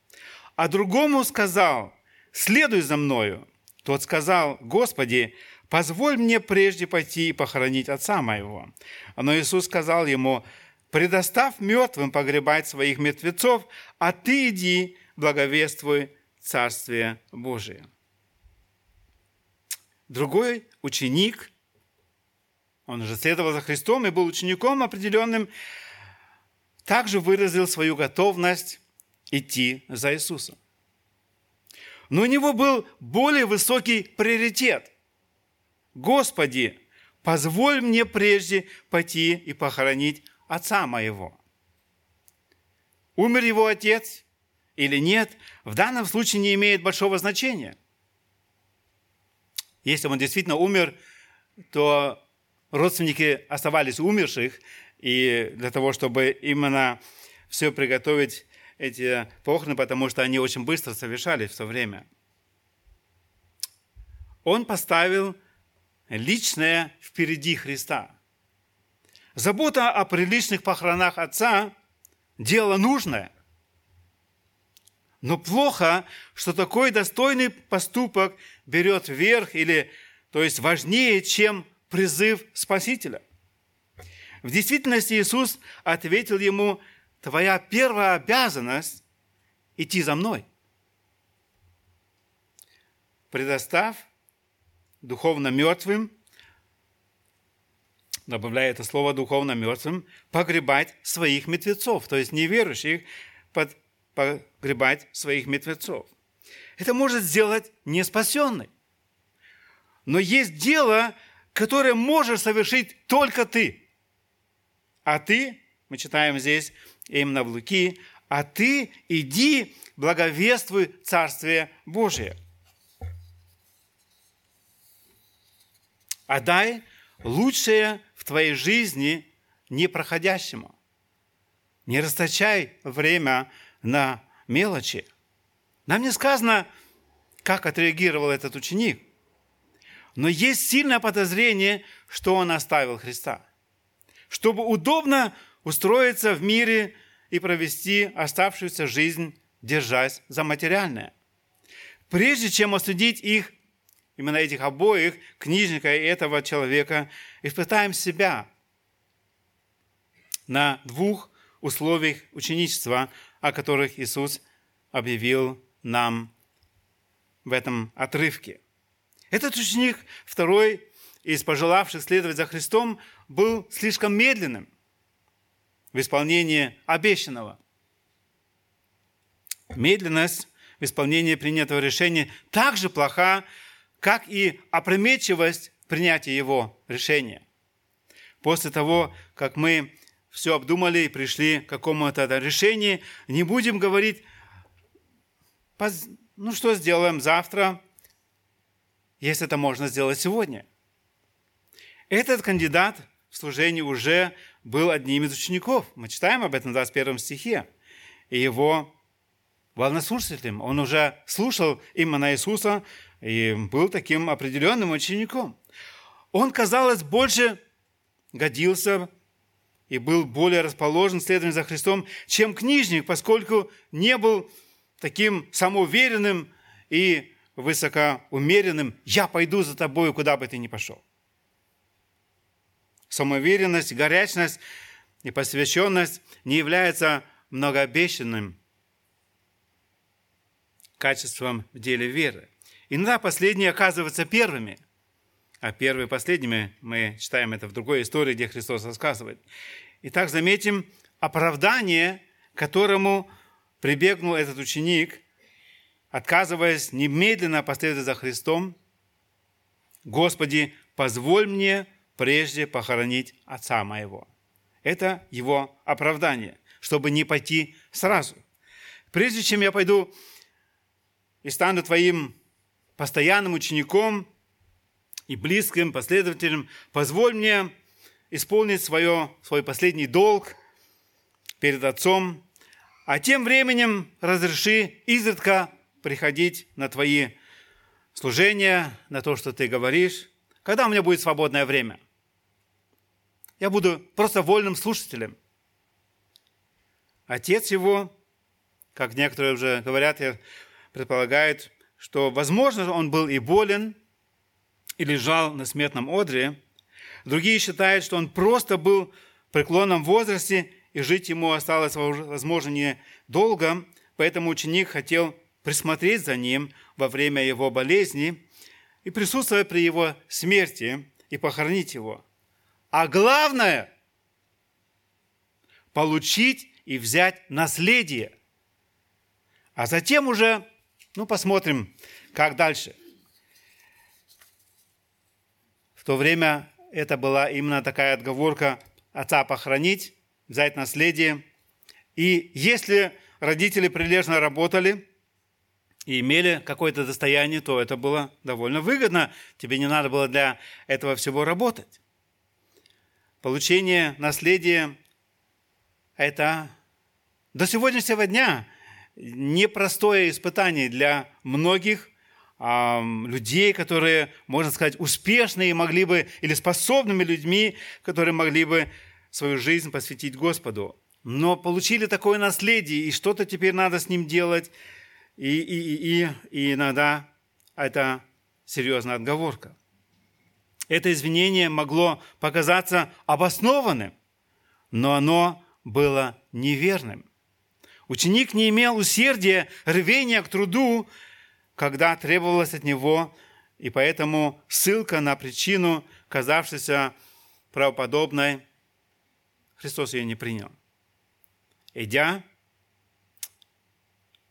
«А другому сказал, следуй за мною». Тот сказал, «Господи, позволь мне прежде пойти и похоронить отца моего». Но Иисус сказал ему, «Предоставь мертвым погребать своих мертвецов, а ты иди, благовествуй Царствие Божие. Другой ученик, он уже следовал за Христом и был учеником определенным, также выразил свою готовность идти за Иисусом. Но у него был более высокий приоритет. Господи, позволь мне прежде пойти и похоронить отца моего. Умер его отец, или нет, в данном случае не имеет большого значения. Если он действительно умер, то родственники оставались умерших, и для того, чтобы именно все приготовить эти похороны, потому что они очень быстро совершались в то время. Он поставил личное впереди Христа. Забота о приличных похоронах отца – дело нужное – но плохо, что такой достойный поступок берет верх или, то есть важнее, чем призыв Спасителя. В действительности Иисус ответил ему, твоя первая обязанность – идти за мной. Предоставь духовно мертвым, добавляя это слово духовно мертвым, погребать своих мертвецов, то есть неверующих, под погребать своих мертвецов. Это может сделать не спасенный. Но есть дело, которое можешь совершить только ты. А ты, мы читаем здесь именно в Луки, а ты иди, благовествуй Царствие Божие. Отдай лучшее в твоей жизни непроходящему. Не расточай время на мелочи. Нам не сказано, как отреагировал этот ученик. Но есть сильное подозрение, что он оставил Христа. Чтобы удобно устроиться в мире и провести оставшуюся жизнь, держась за материальное. Прежде чем осудить их, именно этих обоих, книжника и этого человека, испытаем себя на двух условиях ученичества, о которых Иисус объявил нам в этом отрывке. Этот ученик, второй из пожелавших следовать за Христом, был слишком медленным в исполнении обещанного. Медленность в исполнении принятого решения так же плоха, как и опрометчивость принятия его решения. После того, как мы все обдумали и пришли к какому-то решению, не будем говорить, ну что сделаем завтра, если это можно сделать сегодня. Этот кандидат в служении уже был одним из учеников. Мы читаем об этом в 21 стихе. И его волнослушателем. Он уже слушал именно Иисуса и был таким определенным учеником. Он, казалось, больше годился и был более расположен следовать за Христом, чем книжник, поскольку не был таким самоуверенным и высокоумеренным «я пойду за тобой, куда бы ты ни пошел». Самоуверенность, горячность и посвященность не являются многообещанным качеством в деле веры. Иногда последние оказываются первыми, а первые последними мы читаем это в другой истории, где Христос рассказывает. Итак, заметим оправдание, которому прибегнул этот ученик, отказываясь немедленно последовать за Христом. «Господи, позволь мне прежде похоронить отца моего». Это его оправдание, чтобы не пойти сразу. Прежде чем я пойду и стану твоим постоянным учеником и близким последователем, позволь мне исполнить свое, свой последний долг перед Отцом, а тем временем разреши изредка приходить на твои служения, на то, что ты говоришь, когда у меня будет свободное время. Я буду просто вольным слушателем. Отец его, как некоторые уже говорят, предполагает, что, возможно, он был и болен, и лежал на смертном одре. Другие считают, что он просто был в преклонном возрасте, и жить ему осталось, возможно, недолго, поэтому ученик хотел присмотреть за ним во время его болезни и присутствовать при его смерти и похоронить его. А главное – получить и взять наследие. А затем уже ну, посмотрим, как дальше. В то время это была именно такая отговорка отца похоронить, взять наследие. И если родители прилежно работали и имели какое-то достояние, то это было довольно выгодно. Тебе не надо было для этого всего работать. Получение наследия – это до сегодняшнего дня непростое испытание для многих людей, которые, можно сказать, успешные могли бы, или способными людьми, которые могли бы свою жизнь посвятить Господу. Но получили такое наследие, и что-то теперь надо с ним делать, и, и, и, и иногда это серьезная отговорка. Это извинение могло показаться обоснованным, но оно было неверным. Ученик не имел усердия, рвения к труду, когда требовалось от него, и поэтому ссылка на причину, казавшейся правоподобной, Христос ее не принял. Идя,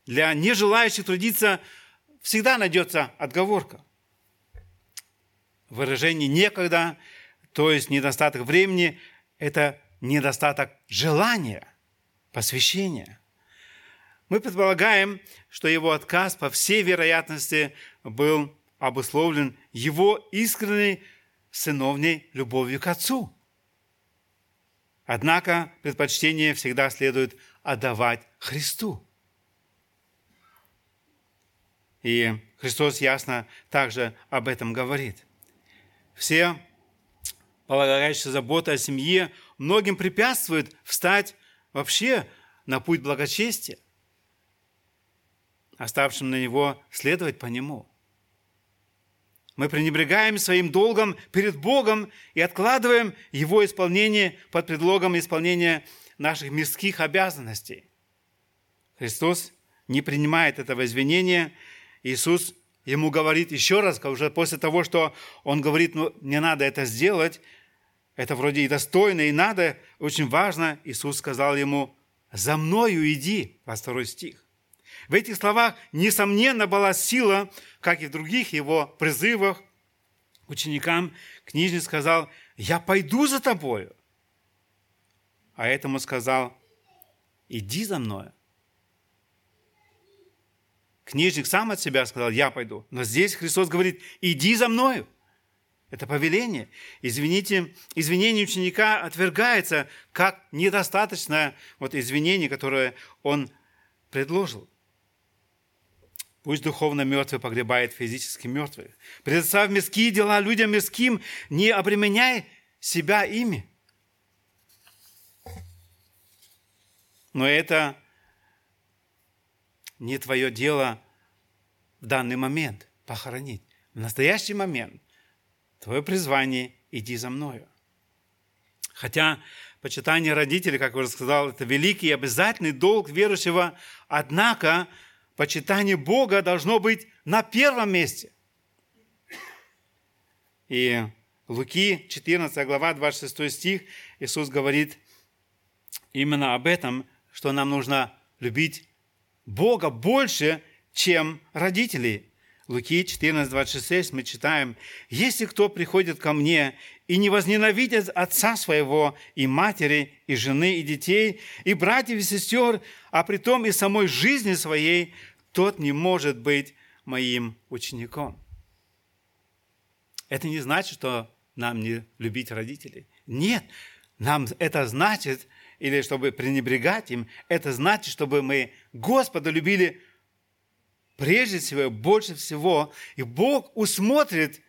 для нежелающих трудиться всегда найдется отговорка. Выражение «некогда», то есть недостаток времени, это недостаток желания, посвящения – мы предполагаем, что его отказ, по всей вероятности, был обусловлен его искренней сыновней любовью к Отцу. Однако предпочтение всегда следует отдавать Христу. И Христос ясно также об этом говорит. Все полагающие заботы о семье многим препятствуют встать вообще на путь благочестия – оставшим на него следовать по нему. Мы пренебрегаем своим долгом перед Богом и откладываем его исполнение под предлогом исполнения наших мирских обязанностей. Христос не принимает этого извинения. Иисус ему говорит еще раз, уже после того, что он говорит, ну, не надо это сделать, это вроде и достойно, и надо, очень важно, Иисус сказал ему, за мною иди, 22 стих. В этих словах, несомненно, была сила, как и в других его призывах ученикам. Книжник сказал, я пойду за тобою. А этому сказал, иди за мною. Книжник сам от себя сказал, я пойду. Но здесь Христос говорит, иди за мною. Это повеление. Извините, извинение ученика отвергается как недостаточное вот извинение, которое он предложил. Пусть духовно мертвый погребает физически мертвых. Предоставь мирские дела людям мирским, не обременяй себя ими. Но это не твое дело в данный момент похоронить. В настоящий момент твое призвание – иди за мною. Хотя почитание родителей, как я уже сказал, это великий и обязательный долг верующего, однако почитание Бога должно быть на первом месте. И Луки, 14 глава, 26 стих, Иисус говорит именно об этом, что нам нужно любить Бога больше, чем родителей. Луки 14, 26 мы читаем, «Если кто приходит ко мне и не возненавидит отца своего, и матери, и жены, и детей, и братьев, и сестер, а при том и самой жизни своей, тот не может быть моим учеником». Это не значит, что нам не любить родителей. Нет, нам это значит, или чтобы пренебрегать им, это значит, чтобы мы Господа любили прежде всего, больше всего, и Бог усмотрит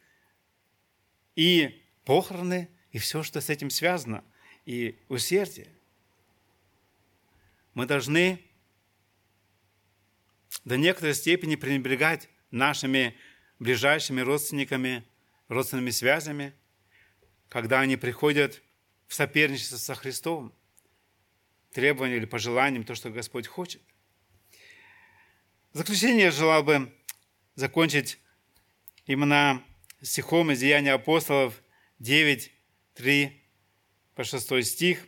и похороны, и все, что с этим связано, и усердие. Мы должны до некоторой степени пренебрегать нашими ближайшими родственниками, родственными связями, когда они приходят в соперничество со Христом, требованием или пожеланием, то, что Господь хочет. В заключение я желал бы закончить именно стихом из Деяния апостолов 9, 3 по 6 стих.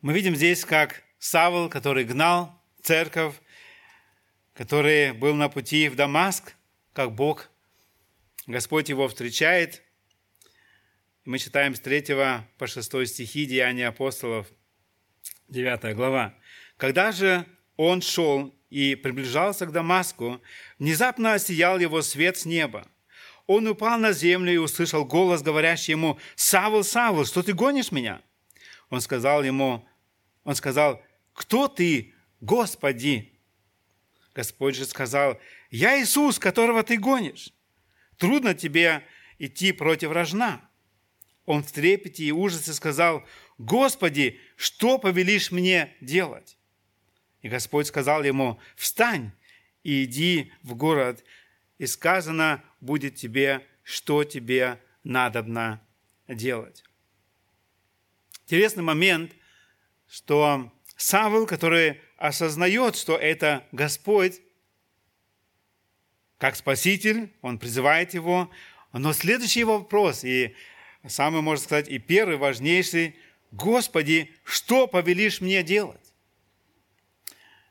Мы видим здесь, как Савл, который гнал церковь, который был на пути в Дамаск, как Бог, Господь его встречает. мы читаем с 3 по 6 стихи Деяния апостолов, 9 глава. «Когда же он шел и приближался к Дамаску, внезапно осиял его свет с неба. Он упал на землю и услышал голос, говорящий ему, «Савл, Савл, что ты гонишь меня?» Он сказал ему, он сказал, «Кто ты, Господи?» Господь же сказал, «Я Иисус, которого ты гонишь. Трудно тебе идти против рожна». Он в трепете и ужасе сказал, «Господи, что повелишь мне делать?» И Господь сказал ему, встань и иди в город, и сказано будет тебе, что тебе надобно делать. Интересный момент, что Савл, который осознает, что это Господь, как Спаситель, он призывает его, но следующий вопрос, и самый, можно сказать, и первый важнейший, Господи, что повелишь мне делать?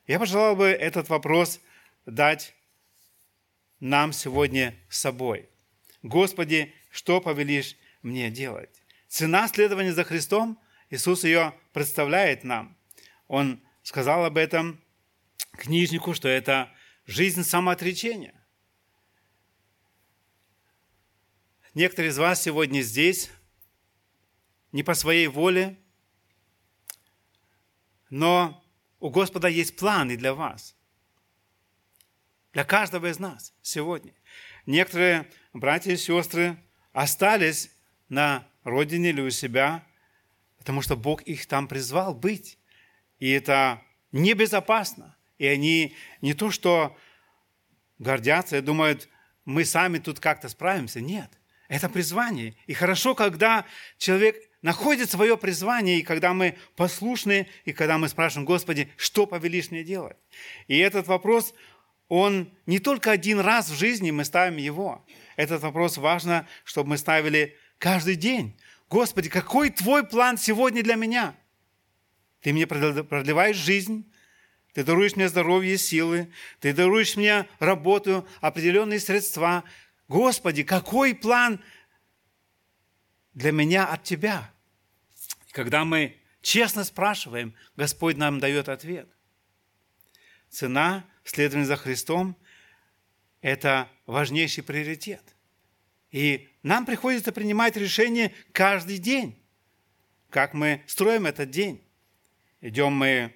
Я пожелал бы этот вопрос дать нам сегодня с собой. Господи, что повелишь мне делать? Цена следования за Христом, Иисус ее представляет нам. Он сказал об этом книжнику, что это жизнь самоотречения. Некоторые из вас сегодня здесь не по своей воле, но у Господа есть планы для вас. Для каждого из нас сегодня. Некоторые братья и сестры остались на родине или у себя, потому что Бог их там призвал быть. И это небезопасно. И они не то, что гордятся и думают, мы сами тут как-то справимся. Нет, это призвание. И хорошо, когда человек находит свое призвание, и когда мы послушны, и когда мы спрашиваем, Господи, что повелишь мне делать? И этот вопрос, он не только один раз в жизни мы ставим его. Этот вопрос важно, чтобы мы ставили каждый день. Господи, какой Твой план сегодня для меня? Ты мне продлеваешь жизнь, Ты даруешь мне здоровье силы, Ты даруешь мне работу, определенные средства. Господи, какой план для меня от Тебя? Когда мы честно спрашиваем, Господь нам дает ответ. Цена следования за Христом – это важнейший приоритет. И нам приходится принимать решения каждый день, как мы строим этот день. Идем мы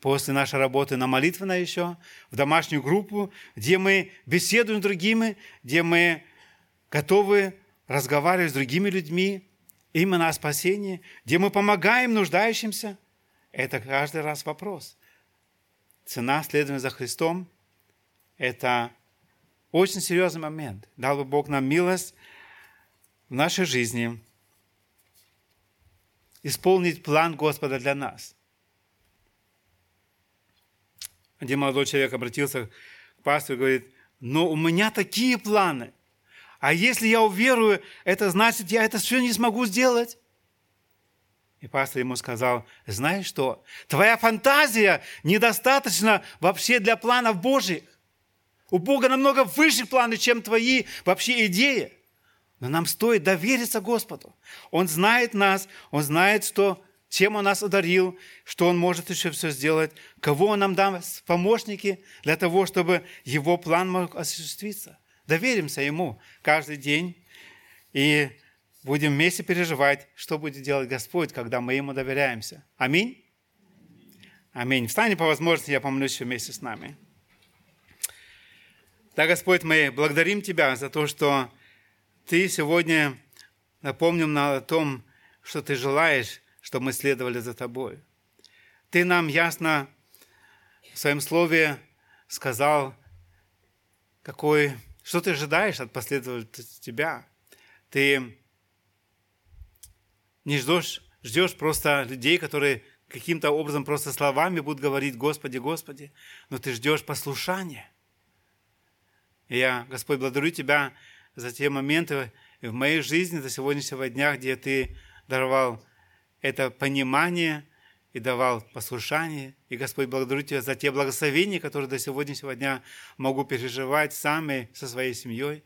после нашей работы на молитвенное еще, в домашнюю группу, где мы беседуем с другими, где мы готовы разговаривать с другими людьми именно о спасении, где мы помогаем нуждающимся. Это каждый раз вопрос. Цена следования за Христом – это очень серьезный момент. Дал бы Бог нам милость в нашей жизни исполнить план Господа для нас. Один молодой человек обратился к пастору и говорит, но у меня такие планы. А если я уверую, это значит, я это все не смогу сделать. И пастор ему сказал, знаешь что, твоя фантазия недостаточно вообще для планов Божьих. У Бога намного выше планы, чем твои вообще идеи. Но нам стоит довериться Господу. Он знает нас, Он знает, что, чем Он нас одарил, что Он может еще все сделать, кого Он нам даст помощники для того, чтобы Его план мог осуществиться. Доверимся Ему каждый день и будем вместе переживать, что будет делать Господь, когда мы Ему доверяемся. Аминь. Аминь. Встань по возможности, я помолюсь вместе с нами. Да, Господь, мы благодарим Тебя за то, что Ты сегодня напомнил нам о том, что Ты желаешь, чтобы мы следовали за Тобой. Ты нам ясно в Своем Слове сказал, какой, что Ты ожидаешь от последователей Тебя. Ты не ждешь, ждешь просто людей, которые каким-то образом просто словами будут говорить «Господи, Господи», но ты ждешь послушания. И я, Господь, благодарю Тебя за те моменты в моей жизни до сегодняшнего дня, где Ты даровал это понимание и давал послушание. И, Господь, благодарю Тебя за те благословения, которые до сегодняшнего дня могу переживать сам и со своей семьей.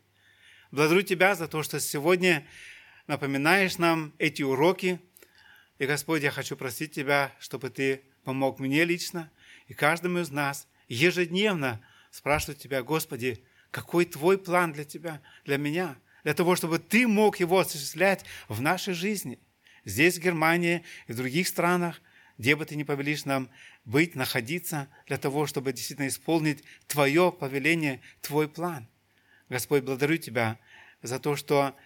Благодарю Тебя за то, что сегодня напоминаешь нам эти уроки. И, Господь, я хочу просить Тебя, чтобы Ты помог мне лично и каждому из нас ежедневно спрашивать Тебя, Господи, какой твой план для тебя, для меня, для того, чтобы ты мог его осуществлять в нашей жизни. Здесь, в Германии и в других странах, где бы ты ни повелишь нам быть, находиться, для того, чтобы действительно исполнить Твое повеление, Твой план. Господь, благодарю Тебя за то, что,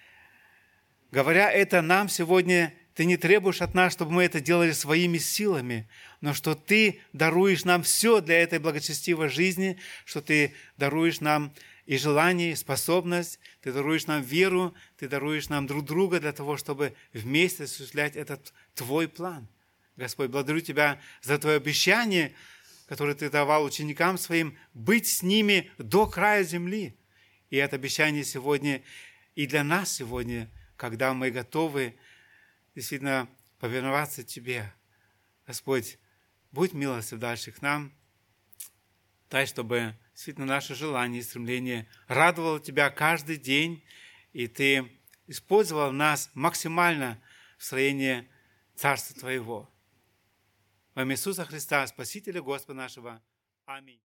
говоря это нам сегодня, Ты не требуешь от нас, чтобы мы это делали своими силами, но что Ты даруешь нам все для этой благочестивой жизни, что Ты даруешь нам и желание, и способность. Ты даруешь нам веру, Ты даруешь нам друг друга для того, чтобы вместе осуществлять этот Твой план. Господь, благодарю Тебя за Твое обещание, которое Ты давал ученикам своим, быть с ними до края земли. И это обещание сегодня и для нас сегодня, когда мы готовы действительно повиноваться Тебе. Господь, будь милостив дальше к нам. Дай, чтобы действительно наше желание и стремление радовало Тебя каждый день, и Ты использовал нас максимально в строении Царства Твоего. Во имя Иисуса Христа, Спасителя Господа нашего. Аминь.